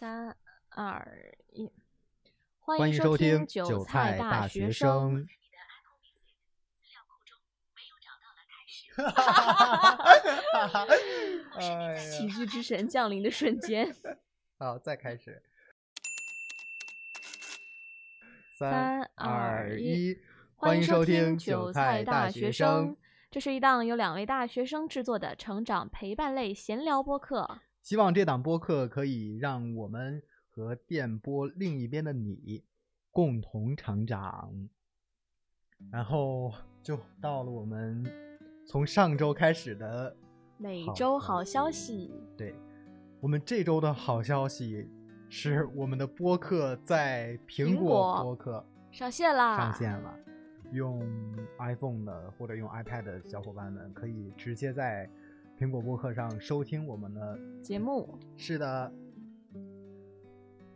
三二一，欢迎收听韭韭菜大大学生。哈哈哈哈哈喜剧之神降临的瞬间，好，再开始。三二二一一，欢迎收听韭韭菜大大学生。。这是一档由两位大学生制作的成长陪伴类闲聊播客。希望这档播客可以让我们和电波另一边的你共同成长。然后就到了我们从上周开始的每周好消息，对，我们这周的好消息是我们的播客在苹果播客上线啦！上线了。用 iPhone 的或者用 iPad 的小伙伴们可以直接在苹果播客上收听我们的节目。是的。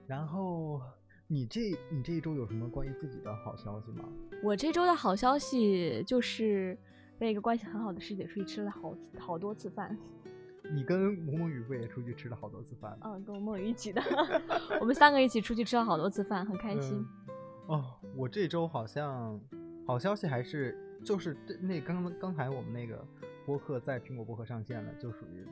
然后你这你这一周有什么关于自己的好消息吗？我这周的好消息就是跟一个关系很好的师姐出去吃了好好多次饭，你跟吴梦雨不也出去吃了好多次饭？嗯，跟吴梦雨一起的，我们三个一起出去吃了好多次饭，很开心。嗯哦，我这周好像好消息还是就是这那刚刚才我们那个播客在苹果播客上线了，就属于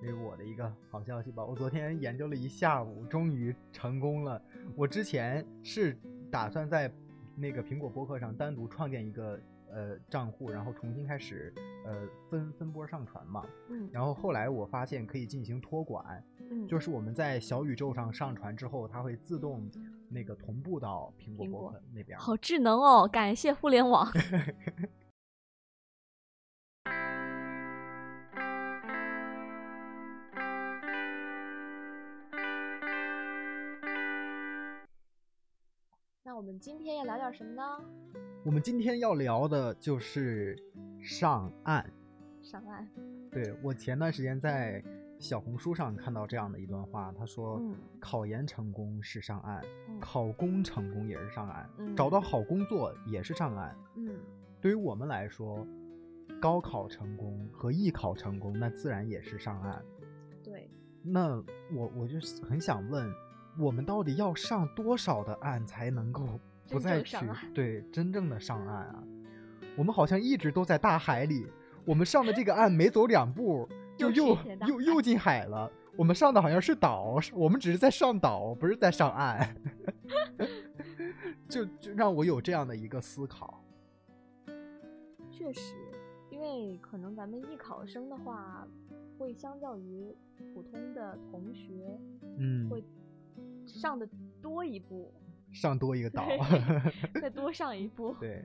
给我的一个好消息吧。我昨天研究了一下午，终于成功了。我之前是打算在那个苹果播客上单独创建一个呃账户，然后重新开始呃分分波上传嘛。嗯然后后来我发现可以进行托管，嗯，就是我们在小宇宙上上传之后，它会自动那个同步到苹果播客那边。好智能哦，感谢互联网。们今天要聊点什么呢？我们今天要聊的就是上岸。上岸。对我前段时间在小红书上看到这样的一段话，他说：“嗯考研成功是上岸，嗯考公成功也是上岸，嗯找到好工作也是上岸。嗯对于我们来说，高考成功和艺考成功，那自然也是上岸。对，那我我就很想问，我们到底要上多少的岸才能够不再去对真正的上岸啊？我们好像一直都在大海里，我们上的这个岸没走两步，就又又又进海了。我们上的好像是岛，我们只是在上岛，不是在上岸。就就让我有这样的一个思考。确实，因为可能咱们艺考生的话，会相较于普通的同学嗯，会上的多一步，上多一个岛。对 再多上一步。对，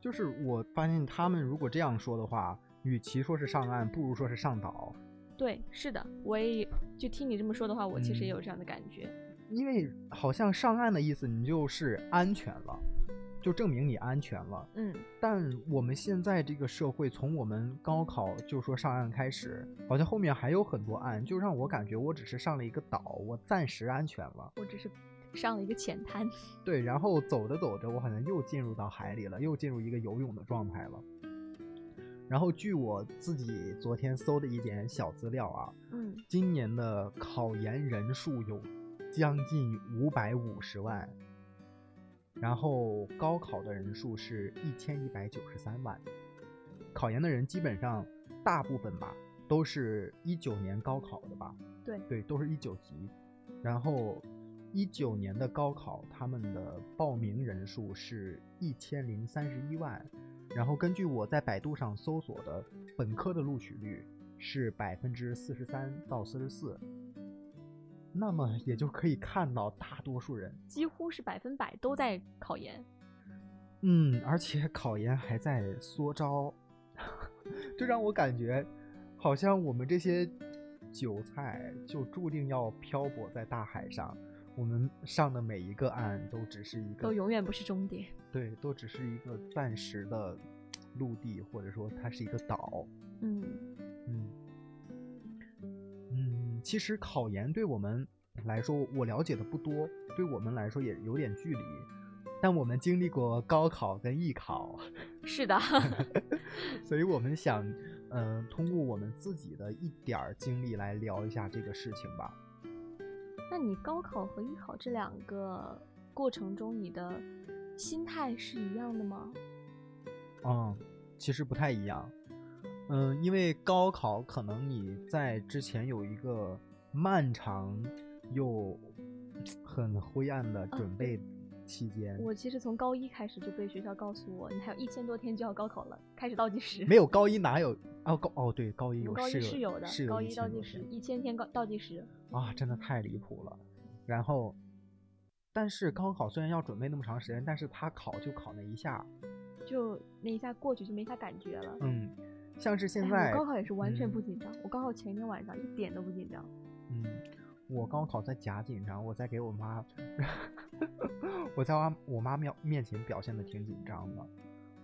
就是我发现他们如果这样说的话，与其说是上岸，不如说是上岛，对，是的，我也就听你这么说的话，我其实也有嗯这样的感觉。因为好像上岸的意思，你就是安全了，就证明你安全了。嗯，但我们现在这个社会，从我们高考就说上岸开始，好像后面还有很多岸，就让我感觉我只是上了一个岛，我暂时安全了。我只是上了一个浅滩。对，然后走着走着，我好像又进入到海里了，又进入一个游泳的状态了。然后据我自己昨天搜的一点小资料啊，嗯，今年的考研人数有将近五百五十万，然后高考的人数是一千一百九十三万。考研的人基本上大部分吧，都是一九年高考的吧？对，对，都是一九级。然后一九年的高考，他们的报名人数是一千零三十一万。然后根据我在百度上搜索的，本科的录取率是百分之四十三到四十四。那么也就可以看到，大多数人，几乎是百分百都在考研。嗯，而且考研还在缩招，这让我感觉，好像我们这些韭菜就注定要漂泊在大海上。我们上的每一个岸都只是一个都永远不是终点。对，都只是一个暂时的陆地，或者说它是一个岛。嗯，嗯嗯，其实考研对我们来说，我了解的不多，对我们来说也有点距离。但我们经历过高考跟艺考，是的，所以我们想，嗯、通过我们自己的一点儿经历来聊一下这个事情吧。那那你高考和艺考这两个过程中，你的心态是一样的吗？嗯，其实不太一样。嗯，因为高考可能你在之前有一个漫长又很灰暗的准备期间。我其实从高一开始就被学校告诉我，你还有一千多天就要高考了，开始倒计时。没有高一哪有？哦高哦对，高一有高一是有的，是有高一倒计时一千天高倒计时。啊，真的太离谱了。然后，但是高考虽然要准备那么长时间，但是他考就考那一下，就那一下过去就没啥感觉了。嗯，像是现哎在，我高考也是完全嗯不紧张，我高考前一天晚上一点都不紧张。嗯，我高考在假紧张，我在给我妈，我在我我妈面面前表现的挺紧张的，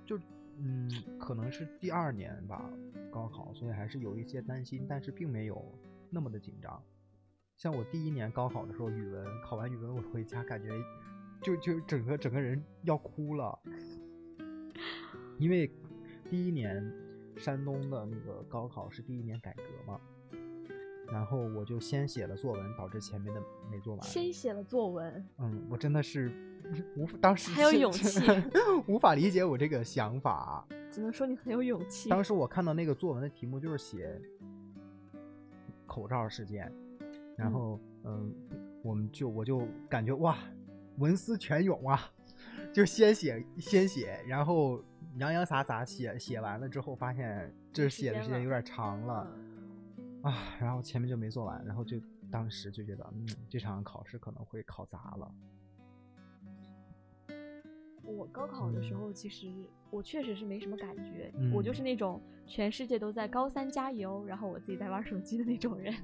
就嗯，可能是第二年吧，高考，所以还是有一些担心，但是并没有那么的紧张。像我第一年高考的时候，语文考完语文，我回家感觉就就整个整个人要哭了，因为第一年山东的那个高考是第一年改革嘛，然后我就先写了作文，导致前面的没做完。先写了作文，嗯，我真的是无法当时还有勇气无法理解我这个想法。只能说你很有勇气。当时我看到那个作文的题目就是写口罩事件，然嗯后嗯，我们就我就感觉哇，文思泉涌啊，就先写先写，然后洋洋洒洒写写完了之后，发现这写的时间有点长了。嗯啊，然后前面就没做完，然后就当时就觉得，嗯，这场考试可能会考砸了。我高考的时候，其实我确实是没什么感觉，嗯我就是那种全世界都在高三加油，然后我自己在玩手机的那种人。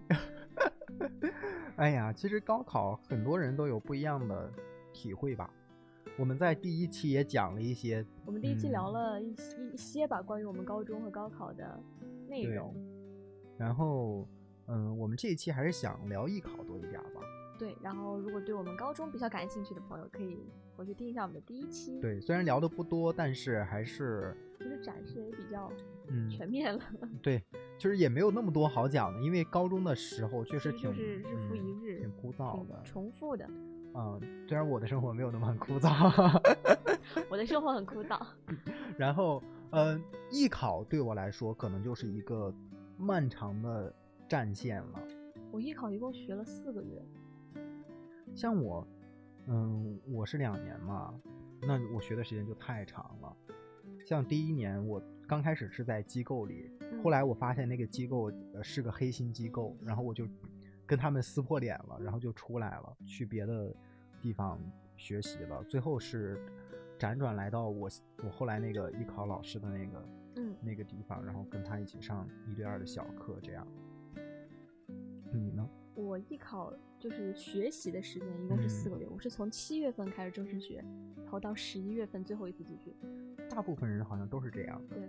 哎呀，其实高考很多人都有不一样的体会吧。我们在第一期也讲了一些，我们第一期嗯聊了一些一些吧，关于我们高中和高考的内对容。然后，嗯，我们这一期还是想聊艺考多一点吧。对，然后如果对我们高中比较感兴趣的朋友，可以回去听一下我们的第一期。，对，虽然聊的不多，但是还是，就是展示也比较嗯，全面了。对，就是也没有那么多好讲的，因为高中的时候确实就挺，是日复嗯一日挺枯燥的。重复的。嗯，虽然我的生活没有那么很枯燥。我的生活很枯燥。然后，嗯，艺考对我来说可能就是一个漫长的战线了。我艺考一共学了四个月，像我，嗯，我是两年嘛，那我学的时间就太长了。像第一年，我刚开始是在机构里，嗯后来我发现那个机构呃是个黑心机构，然后我就跟他们撕破脸了，然后就出来了，去别的地方学习了。最后是辗转来到我我后来那个艺考老师的那个嗯，那个地方，然后跟他一起上一对二的小课，这样。你呢？我艺考就是学习的时间一共是四个月，我是从七月份开始正式学，然后到十一月份最后一次集训。大部分人好像都是这样的。对，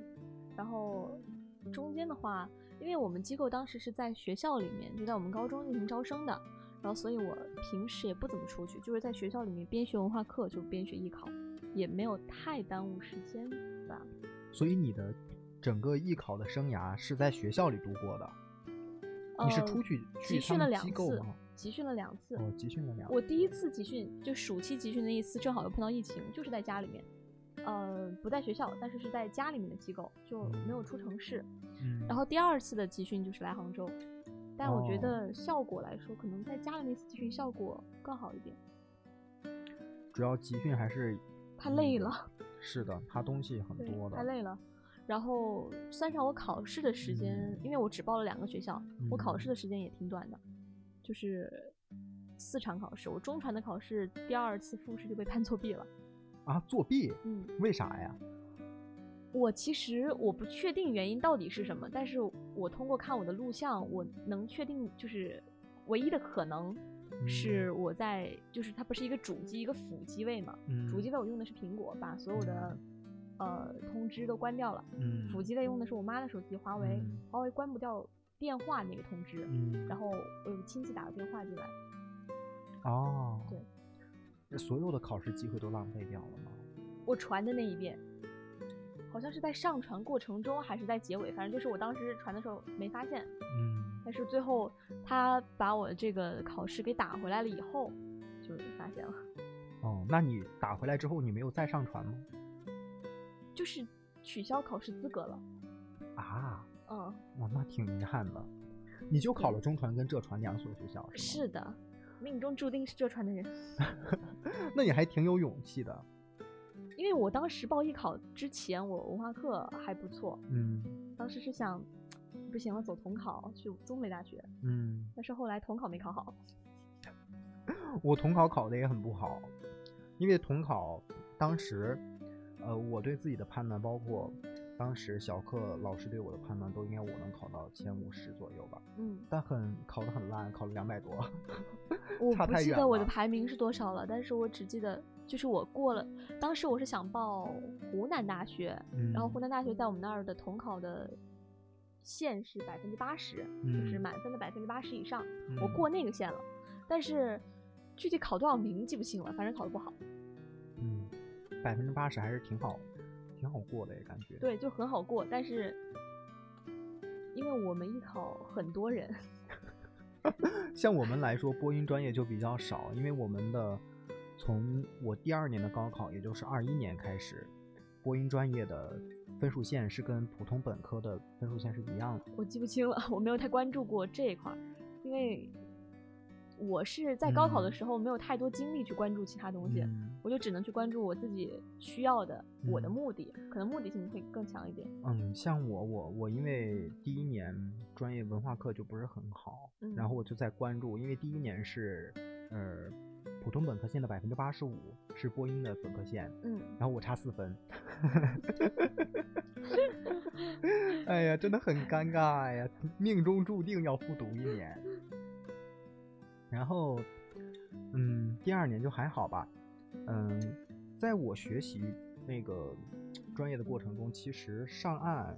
然后中间的话，因为我们机构当时是在学校里面，就在我们高中进行招生的，然后所以我平时也不怎么出去，就是在学校里面边学文化课就边学艺考，也没有太耽误时间吧。所以你的整个艺考的生涯是在学校里度过的，你是呃出去去集训了两次集训了两次。哦，集训了两次。我第一次集训就暑期集训那一次，正好又碰到疫情，就是在家里面，呃，不在学校，但是是在家里面的机构，就没有出城市。嗯，然后第二次的集训就是来杭州，但我觉哦得效果来说，可能在家里那次集训效果更好一点。主要集训还是太累嗯了，是的，它东西很多，的。太累了。然后算上我考试的时间，嗯因为我只报了两个学校，我考试嗯的时间也挺短的，就是四场考试。我中传的考试第二次复试就被判作弊了。啊，作弊？嗯，为啥呀？我其实我不确定原因到底是什么，但是我通过看我的录像，我能确定就是唯一的可能是我在就是它不是一个主机一个辅机位嘛，嗯，主机位我用的是苹果，把所有的呃通知都关掉了，嗯，辅机位用的是我妈的手机华为，嗯华为关不掉电话那个通知，嗯，然后我有个亲戚打个电话进来，哦，对，那所有的考试机会都浪费掉了吗？我传的那一遍，好像是在上传过程中还是在结尾，反正就是我当时传的时候没发现。嗯，但是最后他把我这个考试给打回来了以后，就发现了，哦，那你打回来之后，你没有再上传吗？就是取消考试资格了。啊，嗯，哇，那挺遗憾的。你就考了中传跟浙传两所学校是吗？是的，命中注定是浙传的人。那你还挺有勇气的。因为我当时报艺考之前，我文化课还不错，嗯当时是想不行了走统考去中北大学，嗯，但是后来统考没考好。我统考考的也很不好，因为统考当时，呃，我对自己的判断，包括当时小课老师对我的判断，都应该我能考到前五十左右吧。嗯，但很考得很烂，考了两百多。我不记得我的排名是多少了，但是我只记得就是我过了，当时我是想报湖南大学，嗯，然后湖南大学在我们那儿的统考的线是百分之八十，就是嗯满分的百分之八十以上，我嗯过那个线了，但是具体考多少名记不清了，反正考得不好。嗯，百分之八十还是挺好，挺好过的也感觉。对，就很好过，但是因为我们艺考很多人，像我们来说，播音专业就比较少，因为我们的从我第二年的高考，也就是二一年开始，播音专业的分数线是跟普通本科的分数线是一样的。我记不清了，我没有太关注过这一块儿，因为我是在高考的嗯时候没有太多精力去关注其他东西，嗯我就只能去关注我自己需要的，我的嗯目的，可能目的性会更强一点。嗯，像我我我因为第一年专业文化课就不是很好，嗯然后我就在关注，因为第一年是呃普通本科线的百分之八十五是播音的本科线，嗯，然后我差四分，哎呀，真的很尴尬呀，命中注定要复读一年。然后，嗯，第二年就还好吧，嗯，在我学习那个专业的过程中，其实上岸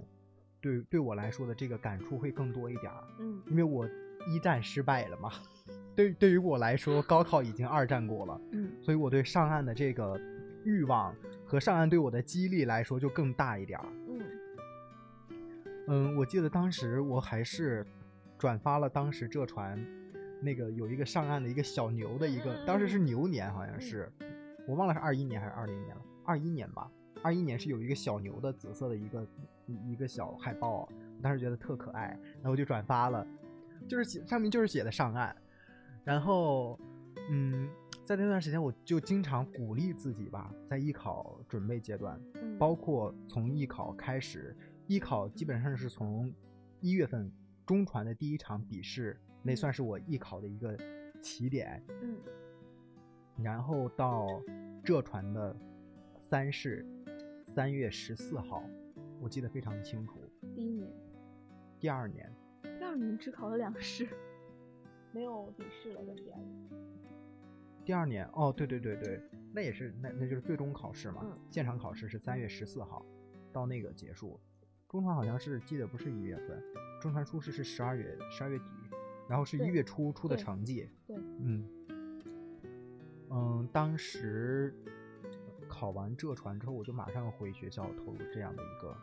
对对我来说的这个感触会更多一点儿，嗯因为我一战失败了嘛。对，对于我来说，高考已经二战过了，嗯所以我对上岸的这个欲望和上岸对我的激励来说就更大一点儿。嗯嗯，我记得当时我还是转发了当时浙传那个有一个上岸的一个小牛的一个，当时是牛年好像是，我忘了是二一年还是二零年了，二一年吧。二一年是有一个小牛的紫色的一个一一个小海报，我当时觉得特可爱，然后我就转发了，就是写上面就是写的上岸，然后嗯，在那段时间我就经常鼓励自己吧，在艺考准备阶段，嗯，包括从艺考开始，艺考基本上是从一月份中传的第一场笔试，那算是我艺考的一个起点，嗯然后到浙传的三试，三月十四号，我记得非常清楚。第一年，第二年，第二年只考了两试，没有笔试了，在第二年。第二年哦，对对对对，那也是那那就是最终考试嘛，嗯现场考试是三月十四号到那个结束，中传好像是记得不是一月份，中传初试是十二月十二月底，然后是一月初出的成绩，对，嗯嗯，当时考完浙传之后，我就马上回学校投入这样的一个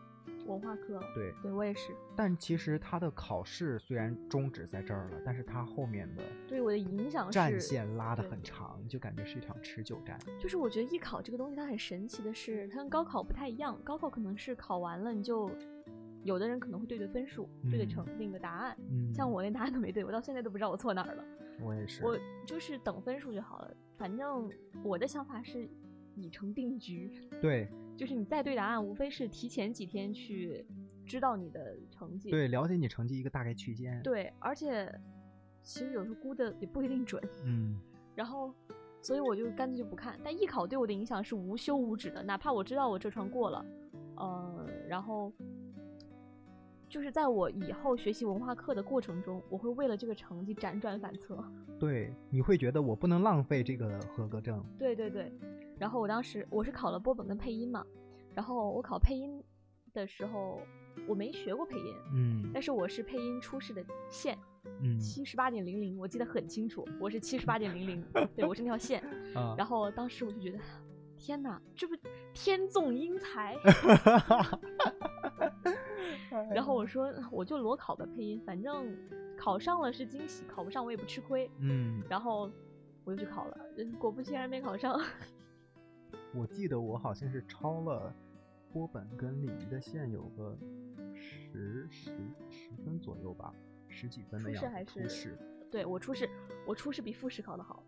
文化课，对，对我也是，但其实他的考试虽然终止在这儿了，但是他后面的对我的影响是战线拉得很长，就感觉是一场持久战。就是我觉得艺考这个东西它很神奇的是，它跟高考不太一样。高考可能是考完了你就，有的人可能会对对分数，对对嗯成那个答案。嗯，像我连答案都没对，我到现在都不知道我错哪儿了。我也是，我就是等分数就好了。反正我的想法是已成定局，对 就是你再对答案，无非是提前几天去知道你的成绩。对，了解你成绩一个大概区间。，对，而且其实有时候估的也不一定准。嗯 然后，所以我就干脆就不看。但艺考对我的影响是无休无止的，哪怕我知道我这船过了，呃，然后就是在我以后学习文化课的过程中，我会为了这个成绩辗转反侧。对，你会觉得我不能浪费这个合格证。对对对，然后我当时我是考了播本跟配音嘛，然后我考配音的时候我没学过配音，嗯但是我是配音初试的线嗯七十八点零零，我记得很清楚，我是七十八点零零，对我是那条线。啊，然后当时我就觉得，天哪，这不天纵英才？然后我说我就裸考的配音，反正考上了是惊喜，考不上我也不吃亏。嗯，然后我就去考了，果不其然没考上。我记得我好像是超了波本跟礼仪的线有个十十十分左右吧，十几分的样子。初试还是初试？对我初试，我初试比复试考的好。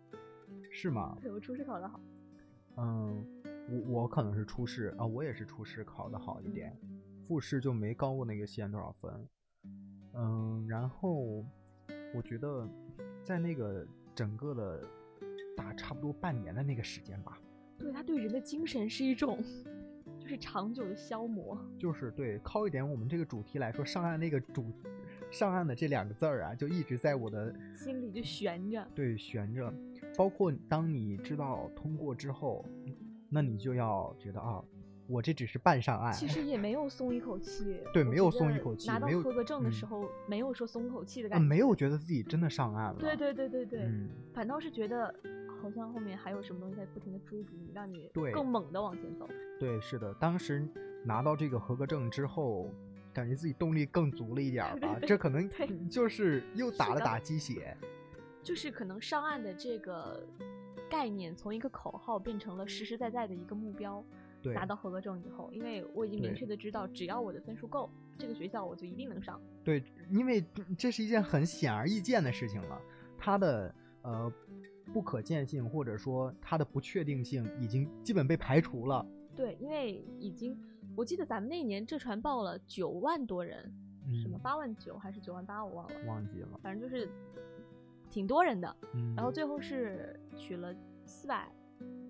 是吗？对我初试考的好。嗯，我我可能是初试啊，我也是初试考的好一点，复试就没高过那个线多少分。嗯，然后我觉得在那个整个的打差不多半年的那个时间吧，对他对人的精神是一种就是长久的消磨。就是对靠一点我们这个主题来说，上岸那个主上岸的这两个字儿啊，就一直在我的心里就悬着。对悬着，包括当你知道通过之后，那你就要觉得啊。我这只是半上岸，其实也没有松一口气。对，没有松一口气。拿到合格证的时嗯候，没有说松口气的啊，感觉。没有觉得自己真的上岸了。对对对对对，嗯，反倒是觉得好像后面还有什么东西在不停的追逐你，让你更猛的往前走。对，是的。当时拿到这个合格证之后，感觉自己动力更足了一点儿吧。对这可能就是又打了打鸡血。就是可能上岸的这个概念，从一个口号变成了实实在在的一个目标。对，拿到合格证以后，因为我已经明确的知道，只要我的分数够，这个学校我就一定能上。对，因为这是一件很显而易见的事情了，它的呃不可见性或者说它的不确定性已经基本被排除了。对，因为已经，我记得咱们那年浙传报了九万多人，什么嗯八万九还是九万八，我忘了，忘记了。反正就是挺多人的。嗯，然后最后是取了四百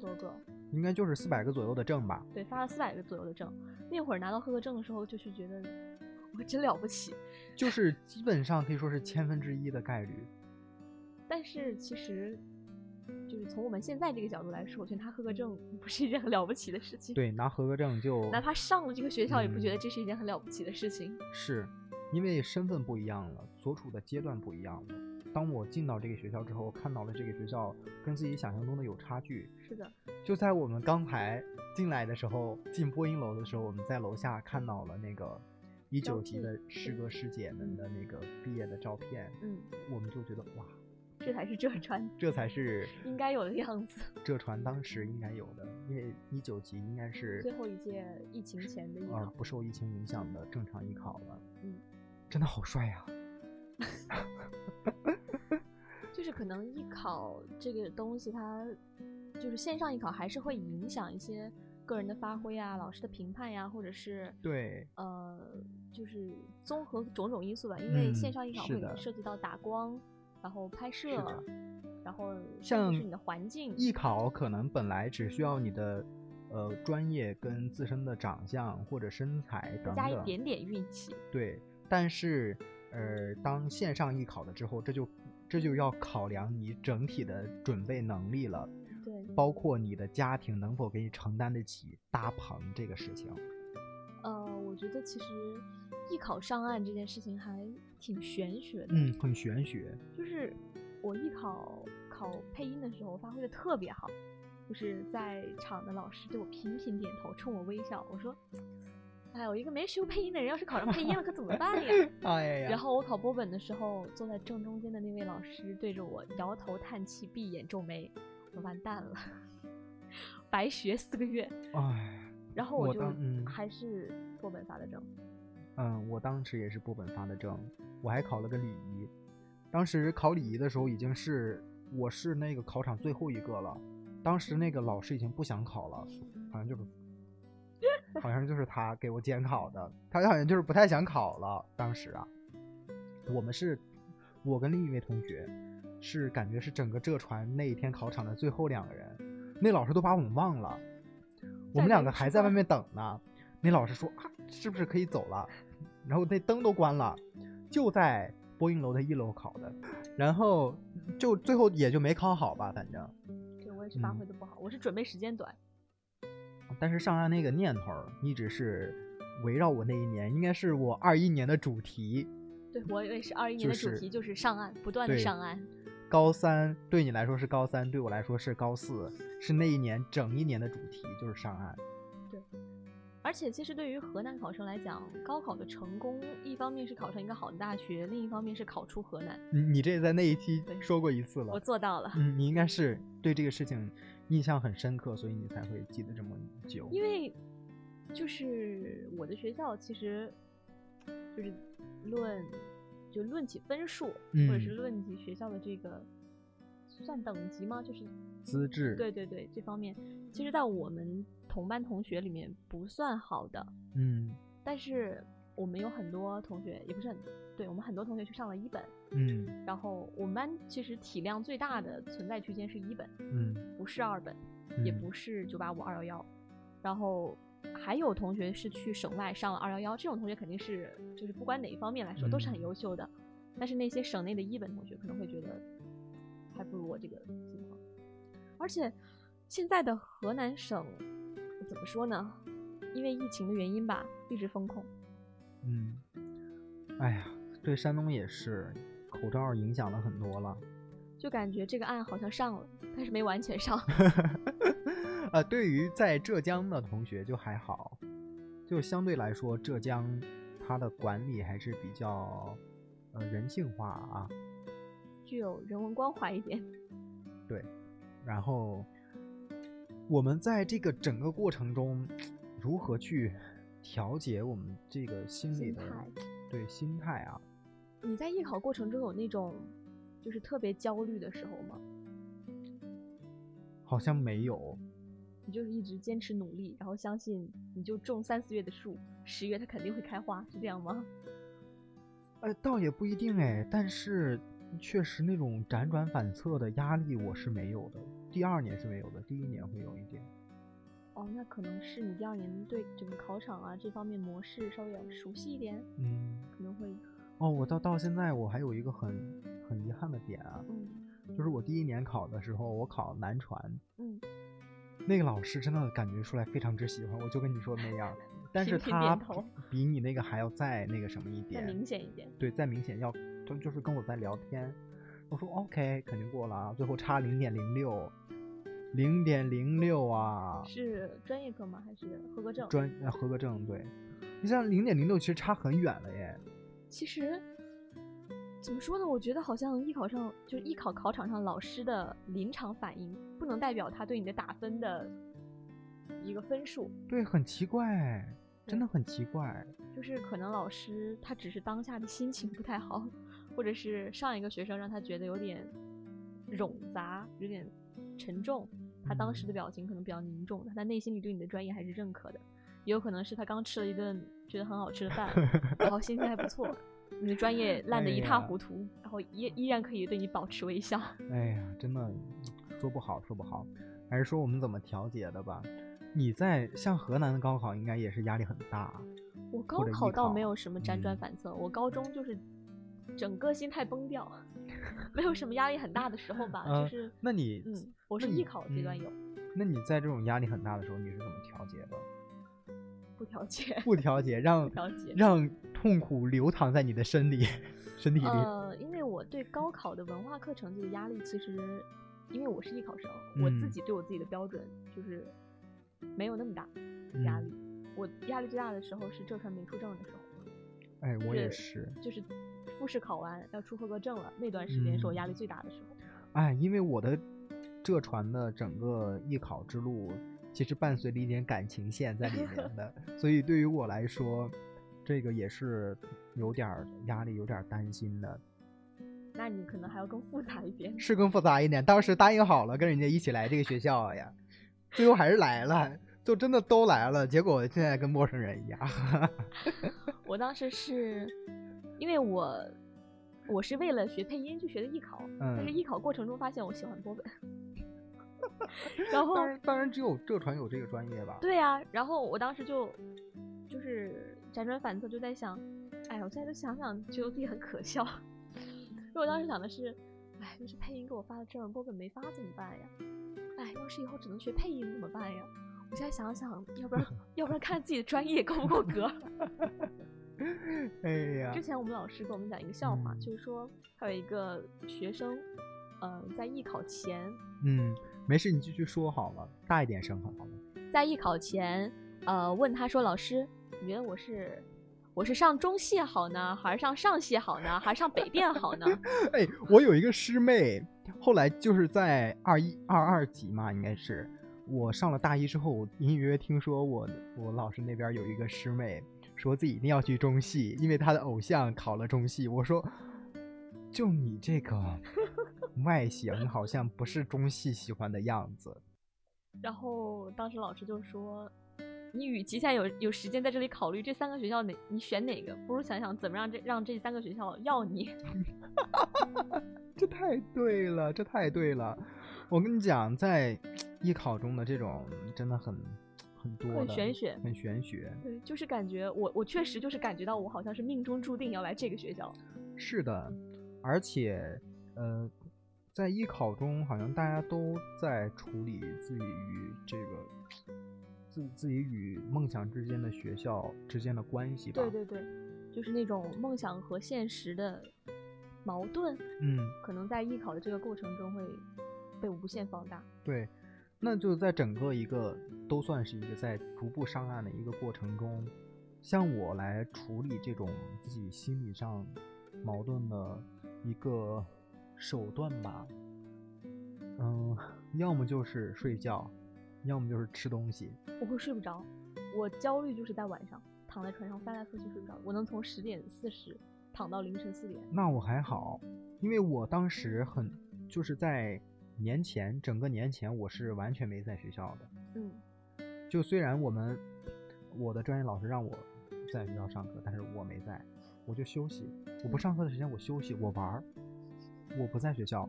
多个，应该就是四百个左右的证吧。对，发了四百个左右的证。那会儿拿到合格证的时候，就是觉得我真了不起。就是基本上可以说是千分之一的概率。但是其实，就是从我们现在这个角度来说，我觉得拿合格证不是一件很了不起的事情。，对，拿合格证就哪怕上了这个学校，也不觉得嗯这是一件很了不起的事情。是因为身份不一样了，所处的阶段不一样了。当我进到这个学校之后，看到了这个学校跟自己想象中的有差距。是的，就在我们刚才进来的时候，进播音楼的时候，我们在楼下看到了那个一九级的师哥师姐们的那个毕业的照片，嗯，我们就觉得哇，这才是浙传这才是 应该有的样子。浙传当时应该有的，因为一九级应该是最后一届疫情前的艺考，呃不受疫情影响的正常艺考了。嗯，真的好帅呀、就是可能艺考这个东西，它就是线上艺考还是会影响一些个人的发挥啊、老师的评判呀，或者是对，呃，就是综合种种因素吧。因为嗯线上艺考会涉及到打光，然后拍摄，然后像是你的环境，艺考可能本来只需要你的呃专业跟自身的长相或者身材等，加一点点运气。对，但是呃，当线上艺考了之后，这就这就要考量你整体的准备能力了，对，包括你的家庭能否给你承担得起搭棚这个事情。呃，我觉得其实艺考上岸这件事情还挺玄学的。嗯，很玄学。就是我艺考考配音的时候发挥的特别好，就是在场的老师对我频频点头，冲我微笑。我说：“哎，我一个没学过配音的人，要是考上配音了，可怎么办呀？”哎呀，然后我考播本的时候，坐在正中间的那位老师对着我摇头叹气，闭眼皱眉，我完蛋了，白学四个月。哎，然后我当嗯还是播本发的证。嗯，我当时也是波本发的证，我还考了个礼仪。当时考礼仪的时候，已经是我是那个考场最后一个了。当时那个老师已经不想考了，好像就是，好像就是他给我监考的，他好像就是不太想考了。当时啊，我们是，我跟另一位同学是感觉是整个浙传那一天考场的最后两个人，那老师都把我们忘了，我们两个还在外面等呢。那老师说啊，是不是可以走了？然后那灯都关了，就在播音楼的一楼考的，然后就最后也就没考好吧，反正。对我也是发嗯挥的不好，我是准备时间短。但是上岸那个念头一直是围绕我那一年，应该是我二一年的主题。对我也是二一年的主题就是上岸，不断的上岸。高三对你来说是高三，对我来说是高四，是那一年整一年的主题就是上岸。对而且其实对于河南考生来讲，高考的成功，一方面是考上一个好的大学，另一方面是考出河南。你你这在那一期说过一次了我，做到了，嗯，你应该是对这个事情印象很深刻，所以你才会记得这么久。因为就是我的学校其实就是论就论起分数，或者是嗯论起学校的这个算等级吗？就是资质，对对对，这方面，其实，在我们同班同学里面不算好的，嗯但是我们有很多同学，也不是很，对我们很多同学去上了一本，嗯。然后我们班其实体量最大的存在区间是一本，嗯，不是二本，也嗯。不是九八五二幺幺，然后还有同学是去省外上了二幺幺，这种同学肯定是就是不管哪一方面来说都是很嗯。优秀的，但是那些省内的一本同学可能会觉得还不如我这个情况，而且现在的河南省怎么说呢？因为疫情的原因吧，一直封控。嗯，哎呀，对山东也是，口罩影响了很多了。就感觉这个案好像上了，但是没完全上。呃，对于在浙江的同学就还好，就相对来说，浙江它的管理还是比较呃人性化啊。具有人文关怀一点。对，然后我们在这个整个过程中，如何去调节我们这个心理的心对心态啊？你在艺考过程中有那种就是特别焦虑的时候吗？好像没有。你就是一直坚持努力，然后相信你就种三四月的树，十月它肯定会开花，是这样吗？呃，倒也不一定哎，但是确实那种辗转反侧的压力我是没有的。第二年是没有的，第一年会有一点。哦，那可能是你第二年对整个考场啊这方面模式稍微要熟悉一点，嗯，可能会，哦，我到到现在我还有一个很很遗憾的点啊，嗯就是我第一年考的时候，我考南传，嗯，那个老师真的感觉出来非常之喜欢我，就跟你说的那样，但是他比比你那个还要再那个什么一点再点，明显一点。对，再明显要，他就是跟我在聊天，我说 OK，肯定过了啊，最后差零点零六，零点零六啊，是专业课吗？还是合格证？专呃合格证，对，你像零点零六其实差很远了耶，其实怎么说呢？我觉得好像艺考上就是艺考考场上老师的临场反应，不能代表他对你的打分的一个分数。对，很奇怪，真的很奇怪，就是可能老师他只是当下的心情不太好，或者是上一个学生让他觉得有点冗杂，有点沉重，他当时的表情可能比较凝重，他在内心里对你的专业还是认可的。也有可能是他刚吃了一顿觉得很好吃的饭，然后心情还不错，你的专业烂得一塌糊涂，然后依依然可以对你保持微笑。哎呀，真的说不好，说不好，还是说我们怎么调节的吧。你在像河南的高考，应该也是压力很大。我高考倒没有什么辗转嗯反侧，我高中就是整个心态崩掉，没有什么压力很大的时候吧，呃就是那你嗯，我是艺考阶段嗯有、那你在这种压力很大的时候，你是怎么调节的？不调节，不调节，让让痛苦流淌在你的身体，身体里。呃，因为我对高考的文化课成绩的压力，其实因为我是艺考生，我自嗯己对我自己的标准就是没有那么大压力。我压力最大的时候是浙传没出证的时候，哎，我也，就是就是复试考完要出合格证了，那段时间是我压力最大的时候。哎，因为我的浙传的整个艺考之路，其实伴随着一点感情线在里面的，所以对于我来说，这个也是有点儿压力，有点儿担心的，那你可能还要更复杂一点。是更复杂一点。当时答应好了跟人家一起来这个学校呀，最后还是来了，就真的都来了，结果现在跟陌生人一样。我当时是因为我我是为了学配音去学的艺考，但是嗯，艺考过程中发现我喜欢播本，然后当然当然只有浙传有这个专业吧。对呀、然后我当时就就是辗转反侧，就在想，哎，我现在就想想，觉得自己很可笑。因为我当时想的是，哎，要是配音给我发了证，播本没发怎么办呀？哎，要是以后只能学配音怎么办呀？我现在想想，要不然要不然看自己的专业够不够格。哎呀之，前我们老师跟我们讲一个笑话，嗯就是说他有一个学生，呃，在艺考前，嗯，没事，你继续说好了，大一点声好了。在艺考前，呃问他说：“老师，你觉得我是我是上中戏好呢，还是上上戏好呢，还是上北电好呢？” 哎，我有一个师妹，后来就是在二一二二级嘛，应该是我上了大一之后，我隐隐约约听说我我老师那边有一个师妹，说自己一定要去中戏，因为她的偶像考了中戏。我说，就你这个 外形，好像不是中戏喜欢的样子。然后当时老师就说：“你与其现在有有时间在这里考虑这三个学校哪你选哪个，不如想想怎么让这让这三个学校要你。这太对了，这太对了。我跟你讲，在艺考中的这种真的很很多很玄学很玄学。对，就是感觉我我确实就是感觉到我好像是命中注定要来这个学校。是的，而且呃，在艺考中，好像大家都在处理自己与这个自自己与梦想之间的学校之间的关系吧。对对对，就是那种梦想和现实的矛盾，嗯，可能在艺考的这个过程中会被无限放大。对。那就在整个一个都算是一个在逐步上岸的一个过程中，像我来处理这种自己心理上矛盾的一个手段吧，嗯，要么就是睡觉，要么就是吃东西。我会睡不着，我焦虑就是在晚上躺在床上翻来覆去睡不着，我能从十点四十躺到凌晨四点。那我还好，因为我当时很就是在年前，整个年前我是完全没在学校的。嗯，就虽然我们我的专业老师让我在学校上课，但是我没在，我就休息。我不上课的时间我休息，我玩儿，我不在学校，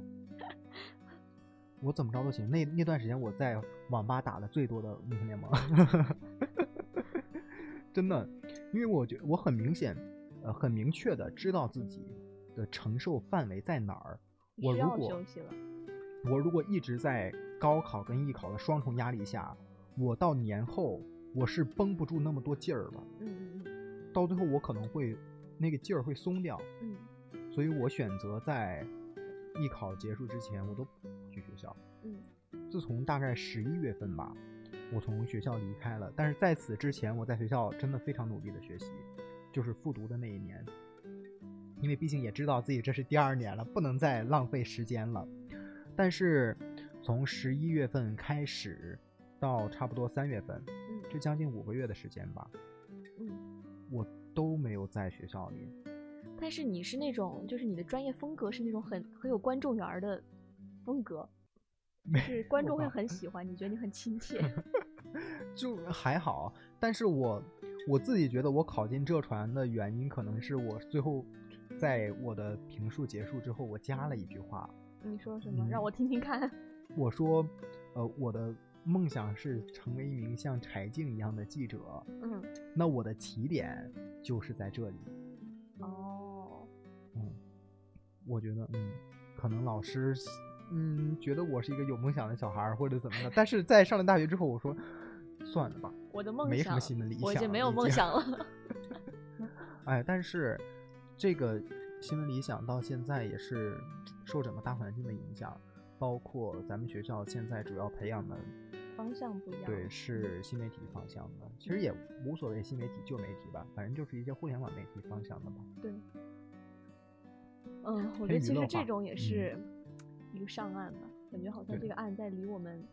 我怎么着都行。那那段时间我在网吧打的最多的英雄联盟，真的，因为我觉我很明显，呃，很明确的知道自己的承受范围在哪儿。我如果休息了。我如果一直在高考跟艺考的双重压力下，我到年后我是绷不住那么多劲儿了，嗯嗯嗯到最后我可能会那个劲儿会松掉，嗯所以我选择在艺考结束之前我都不去学校。嗯自从大概十一月份吧，我从学校离开了，但是在此之前我在学校真的非常努力的学习，就是复读的那一年，因为毕竟也知道自己这是第二年了，不能再浪费时间了。但是从十一月份开始到差不多三月份，嗯这将近五个月的时间吧，嗯。我都没有在学校里。但是你是那种，就是你的专业风格是那种很很有观众缘儿的风格，是观众会很喜欢，你觉得你很亲切。就还好，但是我我自己觉得我考进浙传的原因，可能是我最后在我的评述结束之后，我加了一句话，你说什么？嗯让我听听看。我说，呃，我的梦想是成为一名像柴静一样的记者，嗯，那我的起点就是在这里。哦，嗯，我觉得，嗯，可能老师，嗯，觉得我是一个有梦想的小孩儿或者怎么的，但是在上了大学之后，我说，算了吧，我的梦想，没什么新的理想，我已经没有梦。想了。哎，但是这个新闻理想到现在也是受整个大环境的影响，包括咱们学校现在主要培养的，方向不一样。对，是新媒体方向的。其实也无所谓新媒体旧媒体吧，反正就是一些互联网媒体方向的吧。对。嗯，我觉得其实这种也嗯是一个上岸吧，感觉好像这个岸在离我们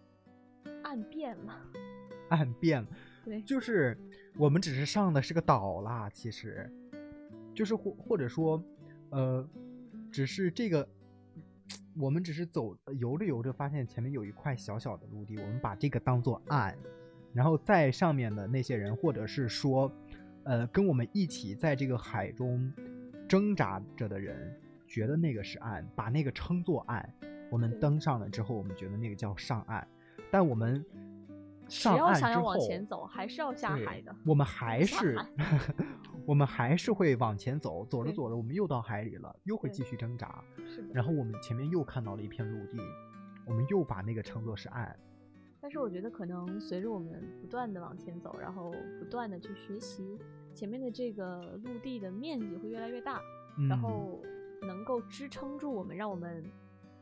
岸变了。岸变了，对，就是我们只是上的是个岛啦，其实，就是或或者说，呃，只是这个，我们只是走游着游着，发现前面有一块小小的陆地，我们把这个当做岸，然后在上面的那些人，或者是说，呃，跟我们一起在这个海中挣扎着的人，觉得那个是岸，把那个称作岸。我们登上了之后，我们觉得那个叫上岸，但我们只要想要往后前走，还是要下海的。我们还是我们还是会往前走，走着走着，我们又到海里了，又会继续挣扎。是的。然后我们前面又看到了一片陆地，我们又把那个称作是岸。但是我觉得可能随着我们不断的往前走，然后不断的去学习，前面的这个陆地的面积会越来越大，嗯、然后能够支撑住我们，让我们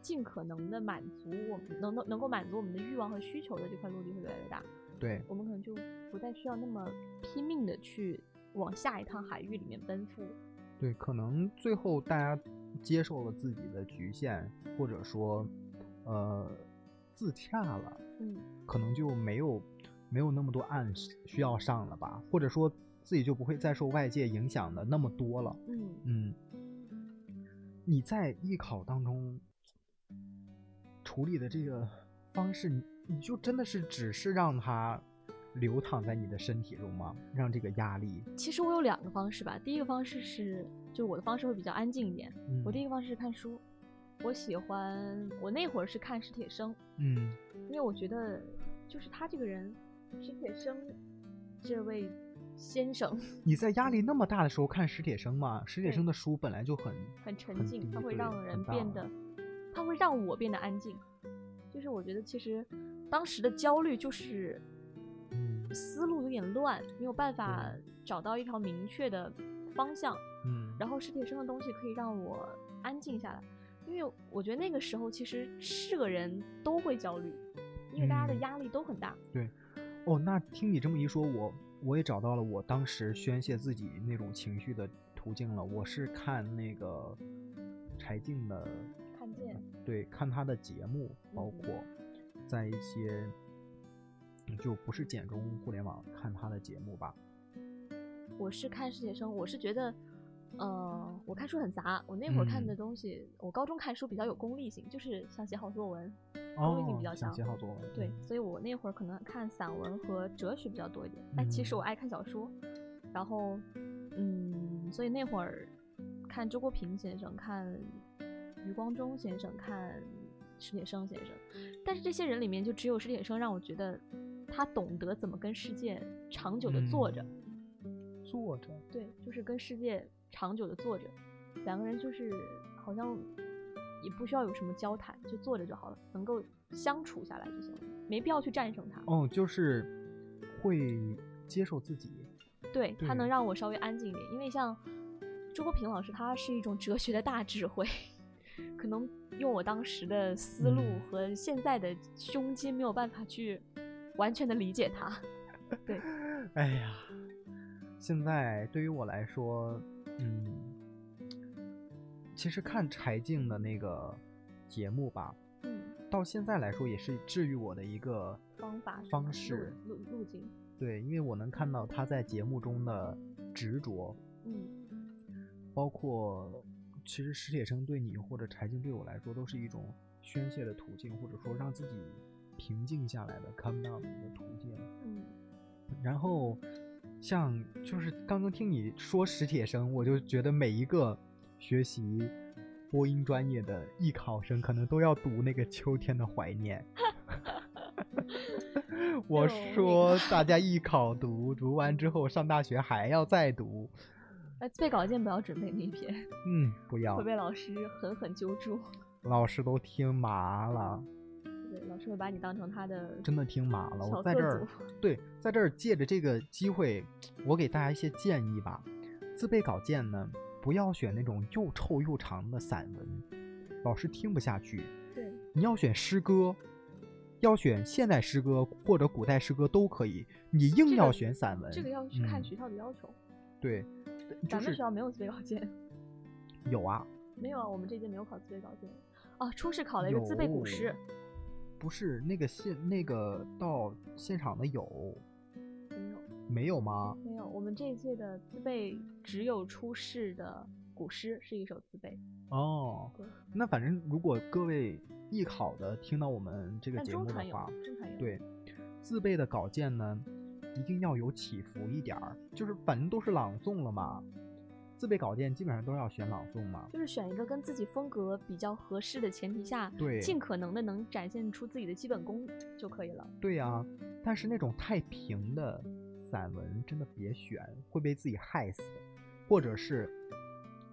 尽可能的满足我们能能能够满足我们的欲望和需求的这块陆地会越来越大。对，我们可能就不再需要那么拼命的去往下一趟海域里面奔赴。对，可能最后大家接受了自己的局限，或者说，呃，自洽了，嗯，可能就没有没有那么多岸需要上了吧，或者说自己就不会再受外界影响的那么多了。嗯嗯，你在艺考当中处理的这个方式，你你就真的是只是让它流淌在你的身体中吗？让这个压力？其实我有两个方式吧。第一个方式是，就是我的方式会比较安静一点。嗯我第一个方式是看书，我喜欢，我那会儿是看史铁生，嗯因为我觉得就是他这个人，史铁生这位先生 你在压力那么大的时候看史铁生吗？史铁生的书本来就很很沉静，它会让人变得，他会让我变得安静。就是我觉得其实当时的焦虑就是嗯思路有点乱，没有办法找到一条明确的方向。嗯，然后史铁生的东西可以让我安静下来，因为我觉得那个时候其实是个人都会焦虑，因为大家的嗯压力都很大。对哦，那听你这么一说，我我也找到了我当时宣泄自己那种情绪的途径了。我是看那个柴静的，对，看他的节目，包嗯括在一些嗯就不是简中互联网看他的节目吧。我是看世界生，我是觉得，呃，我看书很杂。我那会儿看的嗯东西，我高中看书比较有功利性，就是想写好作文，功利性比较强。写好作文。对，嗯所以我那会儿可能看散文和哲学比较多一点，但其实我嗯爱看小说。然后，嗯，所以那会儿看周国平先生，看余光中先生，看史铁生先生。但是这些人里面，就只有史铁生让我觉得他懂得怎么跟世界长久的坐着。坐着，对，就是跟世界长久的坐着，两个人就是好像也不需要有什么交谈，就坐着就好了，能够相处下来就行了，没必要去战胜他。哦，就是会接受自己。对，他能让我稍微安静一点，因为像周国平老师，他是一种哲学的大智慧，可能用我当时的思路嗯和现在的胸襟没有办法去完全的理解他。对，哎呀，现在对于我来说，嗯，其实看柴静的那个节目吧，嗯，到现在来说也是治愈我的一个方法方式。路路径，对，因为我能看到他在节目中的执着，嗯包括其实史铁生对你或者柴静对我来说都是一种宣泄的途径，或者说让自己平静下来的 calm down 的一个途径。嗯，然后像就是刚刚听你说史铁生，我就觉得每一个学习播音专业的艺考生可能都要读那个《秋天的怀念 》。我说大家艺考读，读完之后上大学还要再读，那自备稿件不要准备那一篇，嗯，不 要会，被老师狠狠揪住。老师都听麻了，对，老师会把你当成他的真的听麻了。我在这儿，对，在这儿借着这个机会，我给大家一些建议吧。自备稿件呢，不要选那种又臭又长的散文，老师听不下去。对，你要选诗歌，要选现代诗歌或者古代诗歌都可以。你硬要选散文，这个要去看嗯学校的要求。对，就是咱们学校没有自备稿件，有啊，没有啊，我们这届没有考自备稿件。啊，初试考了一个自备古诗，不是那个现那个到现场的有没有，没有吗？没有，我们这一届的自备只有初试的古诗是一首自备，哦，那反正如果各位艺考的听到我们这个但节目的话，，对，自备的稿件呢，一定要有起伏一点儿，就是反正都是朗诵了嘛，自备稿件基本上都要选朗诵嘛。就是选一个跟自己风格比较合适的前提下，对尽可能的能展现出自己的基本功就可以了。对呀、但是那种太平的散文真的别选，会被自己害死，或者是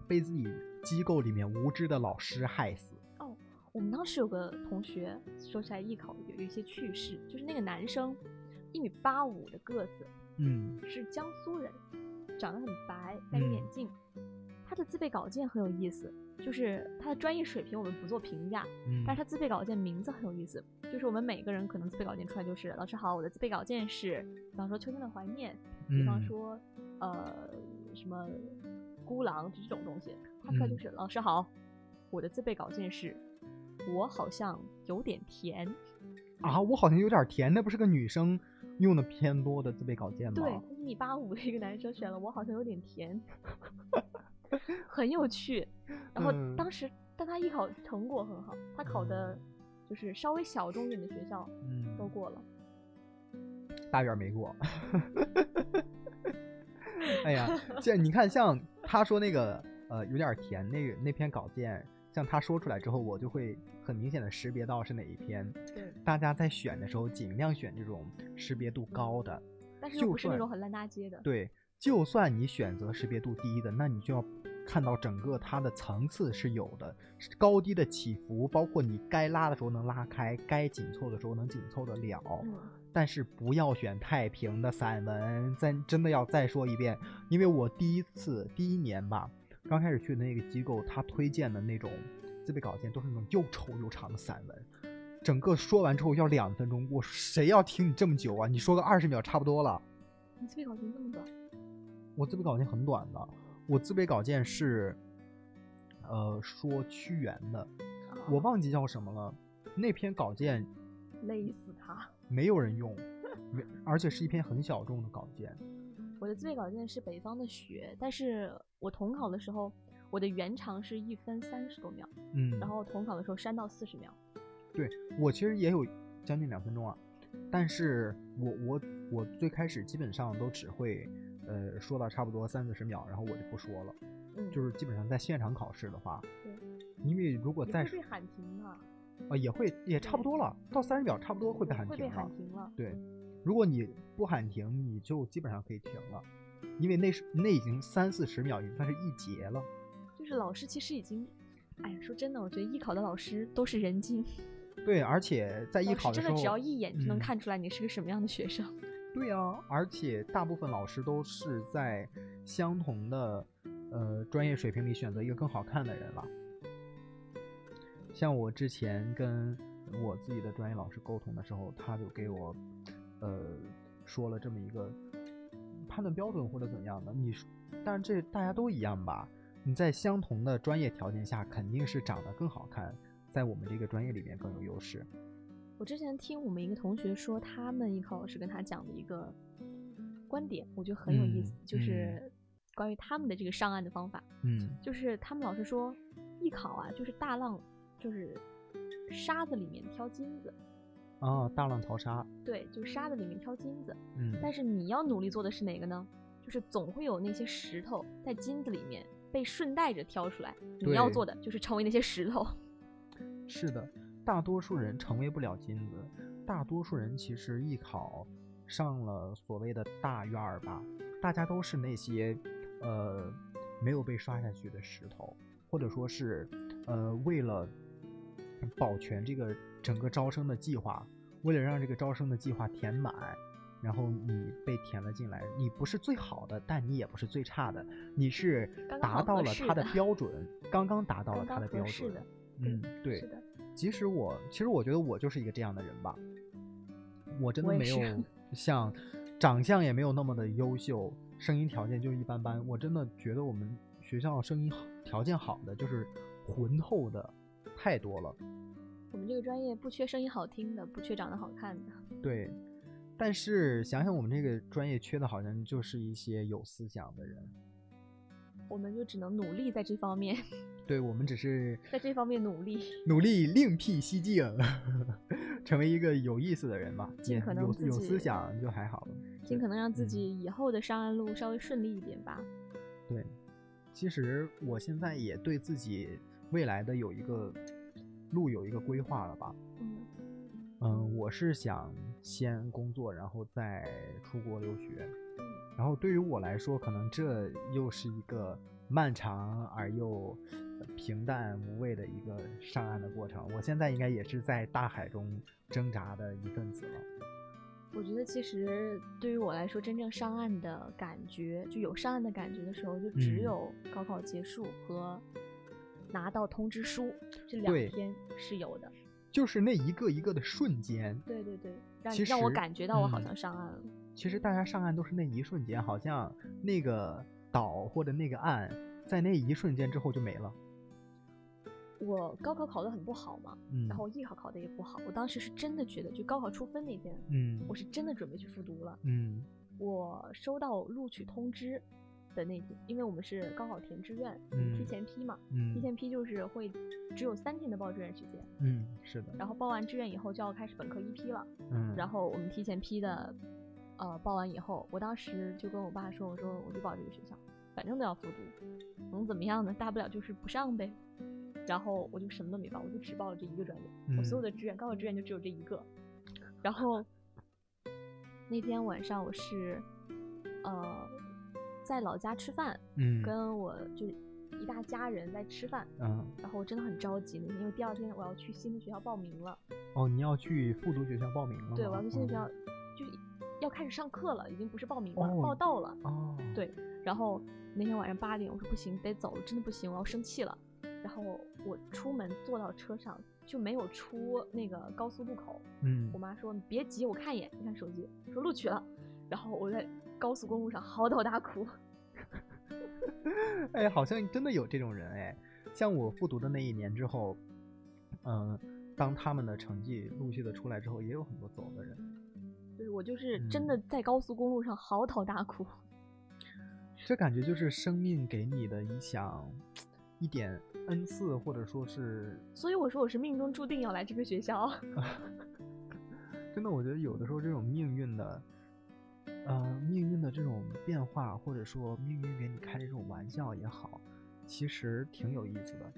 被自己机构里面无知的老师害死。哦，我们当时有个同学，说起来艺考有有一些趣事，就是那个男生一米八五的个子，嗯。是江苏人，长得很白，戴着眼嗯镜。他的自备稿件很有意思，就是他的专业水平我们不做评价，嗯。但是他自备稿件名字很有意思，就是我们每个人可能自备稿件出来就是老师好，我的自备稿件是，比方说秋天的怀念，比方嗯说呃什么孤狼这种东西，他出来就嗯是、老师好，我的自备稿件是，我好像有点甜，啊，我好像有点甜，那不是个女生用的偏多的自备稿件吗？对，他一米八五的一个男生选了我好像有点甜，很有趣。然后嗯当时，但他艺考成果很好，他考的就是稍微小众一点的学校嗯都嗯，过了。大院没过。哎呀，这你看，像他说那个呃有点甜那个那篇稿件，像他说出来之后，我就会很明显的识别到是哪一篇。对，大家在选的时候，尽量选这种识别度高的。但是又不是那种很烂大街的。对，就算你选择识别度低的，那你就要看到整个它的层次是有的，高低的起伏，包括你该拉的时候能拉开，该紧凑的时候能紧凑得了。嗯，但是不要选太平的散文，咱真的要再说一遍，因为我第一次第一年吧，刚开始去的那个机构，他推荐的那种自备稿件都是那种又丑又长的散文，整个说完之后要两分钟，我谁要听你这么久啊？你说个二十秒差不多了。你自备稿件这么短？我自备稿件很短的，我自备稿件是，呃，说屈原的，啊我忘记叫什么了。那篇稿件累死他。没有人用，而且是一篇很小众的稿件。我的自备稿件是北方的雪，但是我统考的时候，我的原长是一分三十多秒，嗯，然后统考的时候删到四十秒。对我其实也有将近两分钟啊，但是我我我最开始基本上都只会，呃，说到差不多三四十秒，然后我就不说了。嗯，就是基本上在现场考试的话，对，因为如果再说也会被喊停的，啊，也会也差不多了，到三十秒差不多会被喊停了。喊停了。对，如果你不喊停，你就基本上可以停了，因为那是那已经三四十秒，已经算是一节了。就是老师其实已经，哎呀，说真的，我觉得艺考的老师都是人精，对，而且在艺考的时候，真的只要一眼就能嗯看出来你是个什么样的学生。对啊，而且大部分老师都是在相同的呃专业水平里选择一个更好看的人了。像我之前跟我自己的专业老师沟通的时候，他就给我呃说了这么一个判断标准或者怎样的。你说，但是这大家都一样吧？你在相同的专业条件下，肯定是长得更好看，在我们这个专业里面更有优势。我之前听我们一个同学说，他们艺考老师跟他讲的一个观点，我觉得很有意嗯思，就是关于他们的这个上岸的方法。嗯就是他们老师说，艺考啊，就是大浪，就是沙子里面挑金子，啊，大浪淘沙。对，就是沙子里面挑金子。嗯，但是你要努力做的是哪个呢？就是总会有那些石头在金子里面被顺带着挑出来，你要做的就是成为那些石头。是的，大多数人成为不了金子，大多数人其实艺考上了所谓的大院儿吧，大家都是那些呃没有被刷下去的石头，或者说是呃为了保全这个整个招生的计划，为了让这个招生的计划填满。然后你被填了进来，你不是最好的，但你也不是最差的，你是达到了他的的标准，刚刚达到了刚刚它的标准。嗯，对即使我，其实我觉得我就是一个这样的人吧，我真的没有是 像长相也没有那么的优秀，声音条件就一般般。我真的觉得我们学校声音好条件好的就是浑厚的太多了。我们这个专业不缺声音好听的，不缺长得好看的。对，但是想想我们这个专业缺的好像就是一些有思想的人。我们就只能努力在这方面，对我们只是在这方面努力，努力另辟蹊径，成为一个有意思的人吧，尽可能有有思想就还好了。尽可能让自嗯己以后的上岸路稍微顺利一点吧。对，其实我现在也对自己未来的有一个路有一个规划了吧。嗯，嗯，我是想先工作，然后再出国留学。然后对于我来说，可能这又是一个漫长而又平淡无味的一个上岸的过程。我现在应该也是在大海中挣扎的一份子了。我觉得其实对于我来说，真正上岸的感觉，就有上岸的感觉的时候，就只嗯有高考结束和拿到通知书这两天是有的。就是那一个一个的瞬间。对对对，让你让我感觉到我好嗯像上岸了。其实大家上岸都是那一瞬间，好像那个岛或者那个岸，在那一瞬间之后就没了。我高考考得很不好嘛，嗯，然后艺考考得也不好，我当时是真的觉得，就高考出分那天，嗯我是真的准备去复读了。嗯我收到录取通知的那天，因为我们是高考填志愿，嗯提前批嘛，提嗯前批就是会只有三天的报志愿时间，嗯，是的，然后报完志愿以后就要开始本科一批了。嗯，然后我们提前批的，呃，报完以后，我当时就跟我爸说，我说我就报这个学校，反正都要复读，能怎么样呢？大不了就是不上呗。然后我就什么都没报，我就只报了这一个专业，我所有嗯的志愿，高考志愿就只有这一个。然后 那天晚上我是，呃，在老家吃饭，嗯跟我就一大家人在吃饭，嗯然后我真的很着急那天，因为第二天我要去新的学校报名了。哦，你要去复读学校报名了吗？对，我要去新的学校哦，就要开始上课了，已经不是报名了，哦报到了。哦，对然后那天晚上八点，我说不行，得走，真的不行，我要生气了。然后我出门坐到车上就没有出那个高速路口，嗯我妈说你别急，我看一眼，你看手机，说录取了。然后我在高速公路上嚎啕大哭。哎，好像真的有这种人哎，像我复读的那一年之后，嗯、当他们的成绩陆续的出来之后，也有很多走的人。对我就是真的嗯在高速公路上嚎啕大哭。这感觉就是生命给你的一项一点恩赐，或者说是所以我说我是命中注定要来这个学校。真的，我觉得有的时候这种命运的，呃，命运的这种变化，或者说命运给你开的这种玩笑也好，其实挺有意思的。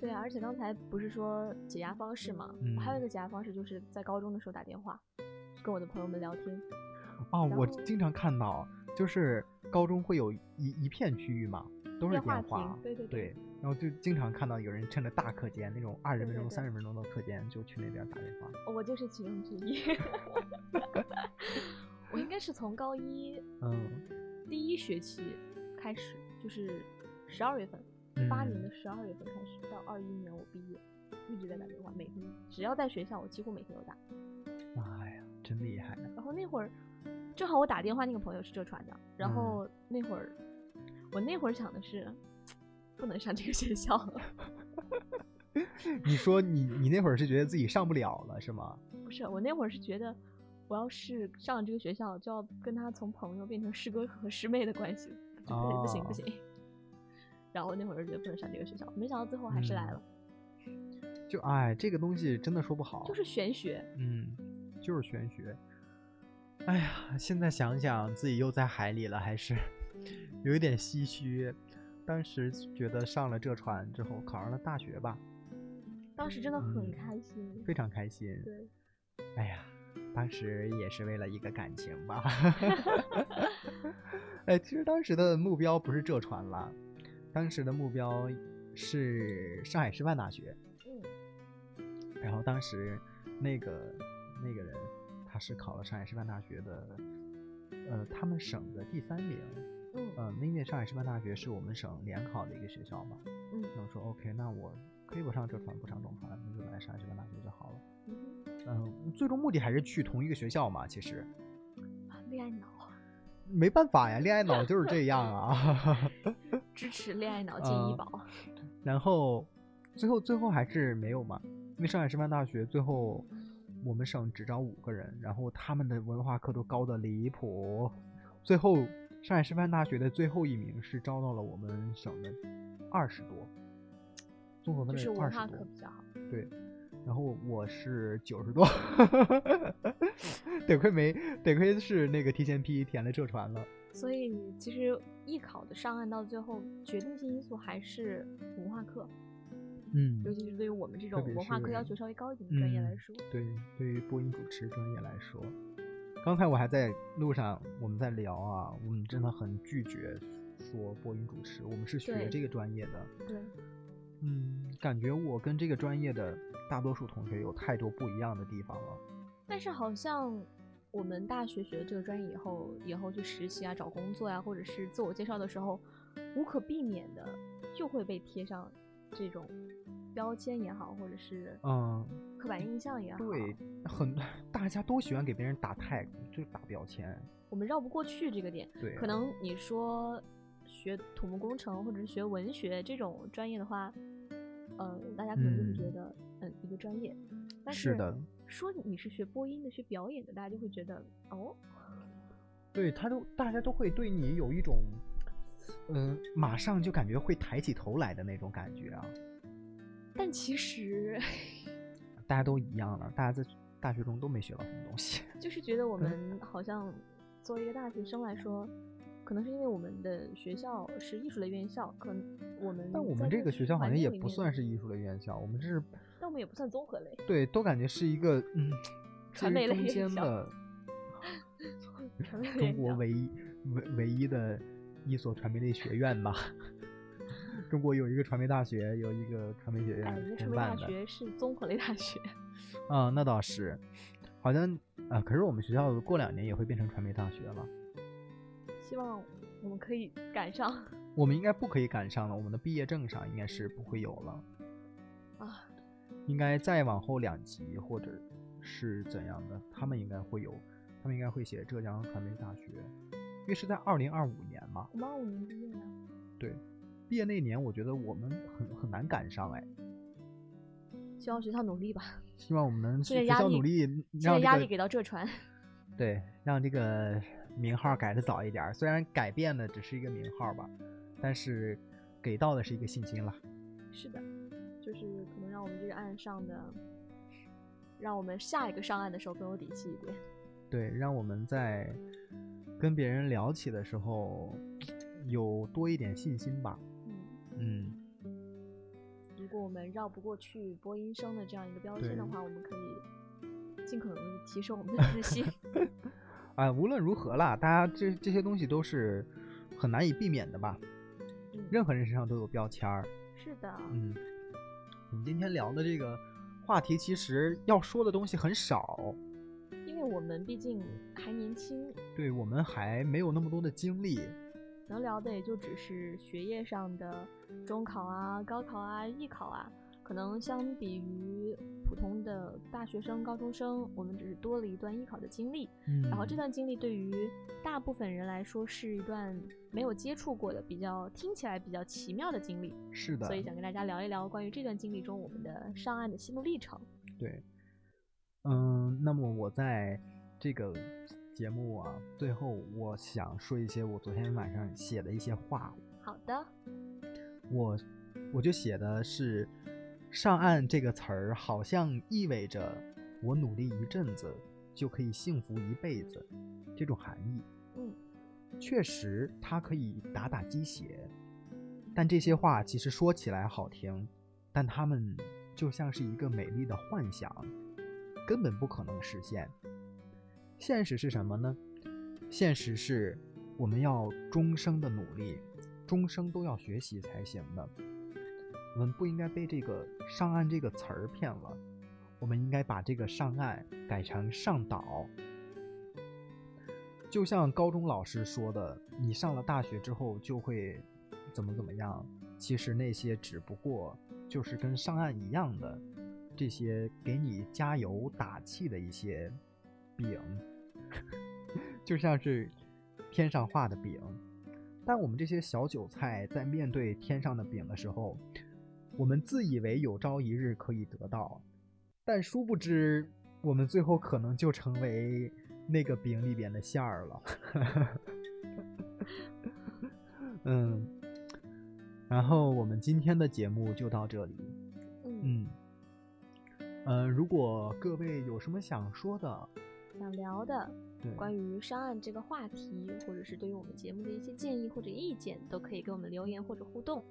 对啊，而且刚才不是说解压方式嘛，嗯还有一个解压方式就是在高中的时候打电话，跟我的朋友们聊天。哦，我经常看到，就是高中会有一一片区域嘛，都是电话电话亭，对对对，然后就经常看到有人趁着大课间那种二十分钟、三十分钟的课间就去那边打电话。我就是其中之一。我应该是从高一嗯，第一学期开始，就是十二月份，八年的嗯十二月份开始，到二一年我毕业，一直在打电话，每天只要在学校，我几乎每天都打。妈呀，真厉害！然后那会儿，正好我打电话那个朋友是浙传的，然嗯后那会儿，我那会儿想的是，不能上这个学校了。你说你你那会儿是觉得自己上不了了是吗？不是，我那会儿是觉得，我要是上了这个学校，就要跟他从朋友变成师哥和师妹的关系，就不行不行不哦行。然后那会儿就觉得不能上这个学校，没想到最后还是来嗯了，就哎，这个东西真的说不好，就是玄学。嗯，就是玄学。哎呀，现在想想自己又在海里了，还是有一点唏嘘。当时觉得上了这船之后，考上了大学吧，当时真的很嗯开心，非常开心。对，哎呀，当时也是为了一个感情吧。哎，其实当时的目标不是浙传了，当时的目标是上海师范大学。嗯，然后当时那个那个人他是考了上海师范大学的，呃，他们省的第三名。嗯呃，因为上海师范大学是我们省联考的一个学校嘛。嗯那我说 OK，那我可以不上浙传，不上中传，那就来上海师范大学就好了。嗯嗯、最终目的还是去同一个学校嘛。其实啊恋爱脑，没办法呀，恋爱脑就是这样啊。支持恋爱脑 进医嗯保。然后最后最后还是没有嘛，因为上海师范大学最后我们省只招五个人，然后他们的文化课都高的离谱，最后上海师范大学的最后一名是招到了我们省的二十多，综合分就是类二十多文化课，比较好。对，然后我是九十多，得亏没得亏是那个提前批填了浙传了，所以其实艺考的上岸到最后，决定性因素还是文化课，嗯尤其是对于我们这种文化课要求稍微高一点的专业来嗯说。对，对于播音主持专业来说，刚才我还在路上我们在聊啊，我们真的很拒绝说播音主持，我们是学这个专业的。对，嗯，感觉我跟这个专业的大多数同学有太多不一样的地方了。但是好像我们大学学的这个专业以后，以后去实习啊、找工作呀、或者是自我介绍的时候，无可避免的就会被贴上这种标签也好，或者是嗯，刻板印象也好，对，很 大家都喜欢给别人打 tag，就打标签。我们绕不过去这个点。对，可能你说学土木工程或者是学文学这种专业的话，呃，大家可能就会觉嗯得，嗯，一个专业。但是的，说你是学播音的、学表演的，大家就会觉得，哦，对他都大家都会对你有一种，嗯、马上就感觉会抬起头来的那种感觉啊。但其实 大家都一样了，大家在大学中都没学到什么东西。就是觉得我嗯们好像作为一个大学生来说，可能是因为我们的学校是艺术类院校，可能我们但我们这个学校好像也不算是艺术类院校，我们这是但我们也不算综合类，对，都感觉是一个嗯，传媒中院校间的 中国唯一唯唯一的一所传媒类学院吧。中国有一个传媒大学，有一个传媒学哎，院传媒大。学是综合类大学，啊、那倒是，好像啊、可是我们学校过两年也会变成传媒大学了。希望我们可以赶上 我们应该不可以赶上了，我们的毕业证上应该是不会有了，啊。应该再往后两级或者是怎样的，他们应该会有，他们应该会写浙江传媒大学，因为是在二零二五年嘛。我们二五年毕业呀，对，毕业那年我觉得我们很很难赶上哎，希望学校努力吧。希望我们能这个学校努力，让这个压力给到浙传，对，让这个名号改的早一点。虽然改变的只是一个名号吧，但是给到的是一个信心了。是的，就是可能让我们这个岸上的，让我们下一个上岸的时候更有底气一点。对，让我们在跟别人聊起的时候有多一点信心吧。嗯，嗯，如果我们绕不过去播音生的这样一个标签的话，我们可以尽可能的提升我们的自信。啊，无论如何啦，大家这这些东西都是很难以避免的吧。嗯，任何人身上都有标签儿。是的，嗯，我们今天聊的这个话题，其实要说的东西很少。因为我们毕竟还年轻，对我们还没有那么多的经历，能聊的也就只是学业上的中考啊、高考啊、艺考啊，可能相比于普通的大学生、高中生，我们只是多了一段艺考的经历。嗯，然后这段经历对于大部分人来说是一段没有接触过的、比较听起来比较奇妙的经历，是的，所以想跟大家聊一聊关于这段经历中我们的上岸的心路历程。对，嗯，那么我在这个节目啊，最后我想说一些我昨天晚上写的一些话，好的，我我就写的是“上岸”这个词儿，好像意味着我努力一阵子就可以幸福一辈子这种含义。嗯，确实，它可以打打鸡血，但这些话其实说起来好听，但它们就像是一个美丽的幻想，根本不可能实现。现实是什么呢？现实是我们要终生的努力，终生都要学习才行的。我们不应该被这个“上岸”这个词儿骗了，我们应该把这个“上岸”改成“上岛”。就像高中老师说的，你上了大学之后就会怎么怎么样。其实那些只不过就是跟上岸一样的，这些给你加油打气的一些饼，就像是天上画的饼。但我们这些小韭菜在面对天上的饼的时候，我们自以为有朝一日可以得到，但殊不知，我们最后可能就成为那个饼里边的馅儿了。嗯，然后我们今天的节目就到这里。嗯，嗯，呃，如果各位有什么想说的，想聊的对，关于上岸这个话题，或者是对于我们节目的一些建议或者意见，都可以给我们留言或者互动。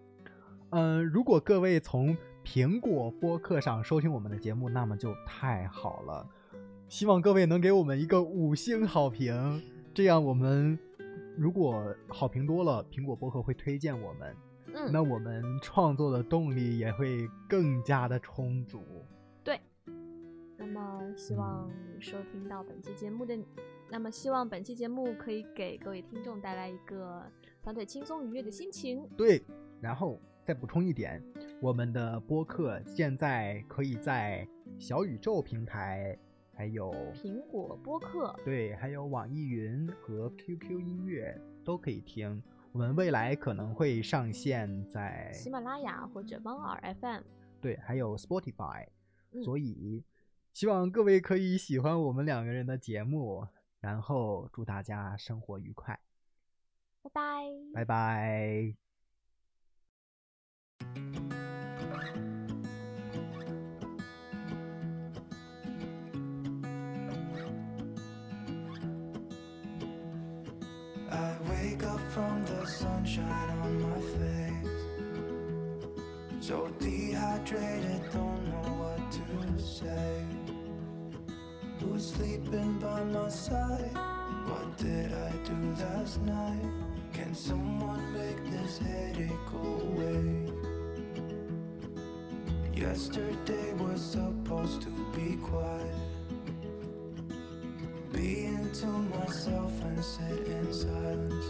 嗯，如果各位从苹果播客上收听我们的节目，那么就太好了。希望各位能给我们一个五星好评，这样我们如果好评多了，苹果播客会推荐我们，嗯，那我们创作的动力也会更加的充足。对那么希望收听到本期节目的，那么希望本期节目可以给各位听众带来一个相对轻松愉悦的心情。对，然后再补充一点，我们的播客现在可以在小宇宙平台，还有苹果播客，对，还有网易云和 QQ 音乐都可以听。我们未来可能会上线在喜马拉雅或者猫耳 FM，对，还有 Spotify，、嗯所以希望各位可以喜欢我们两个人的节目，然后祝大家生活愉快，拜拜。拜拜。I wake up from the sunshine on my face. So dehydrated, don't know what to say. Who's sleeping by my side? What did I do last night? Can someone make this headache go away? Yesterday was supposed to be quiet being to myself and sit in silence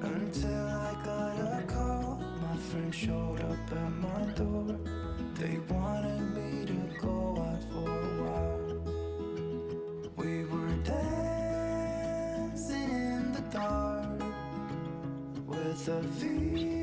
until I got a call. My friend showed up at my door. They wanted me to go out for a while. We were dancing in the dark with a view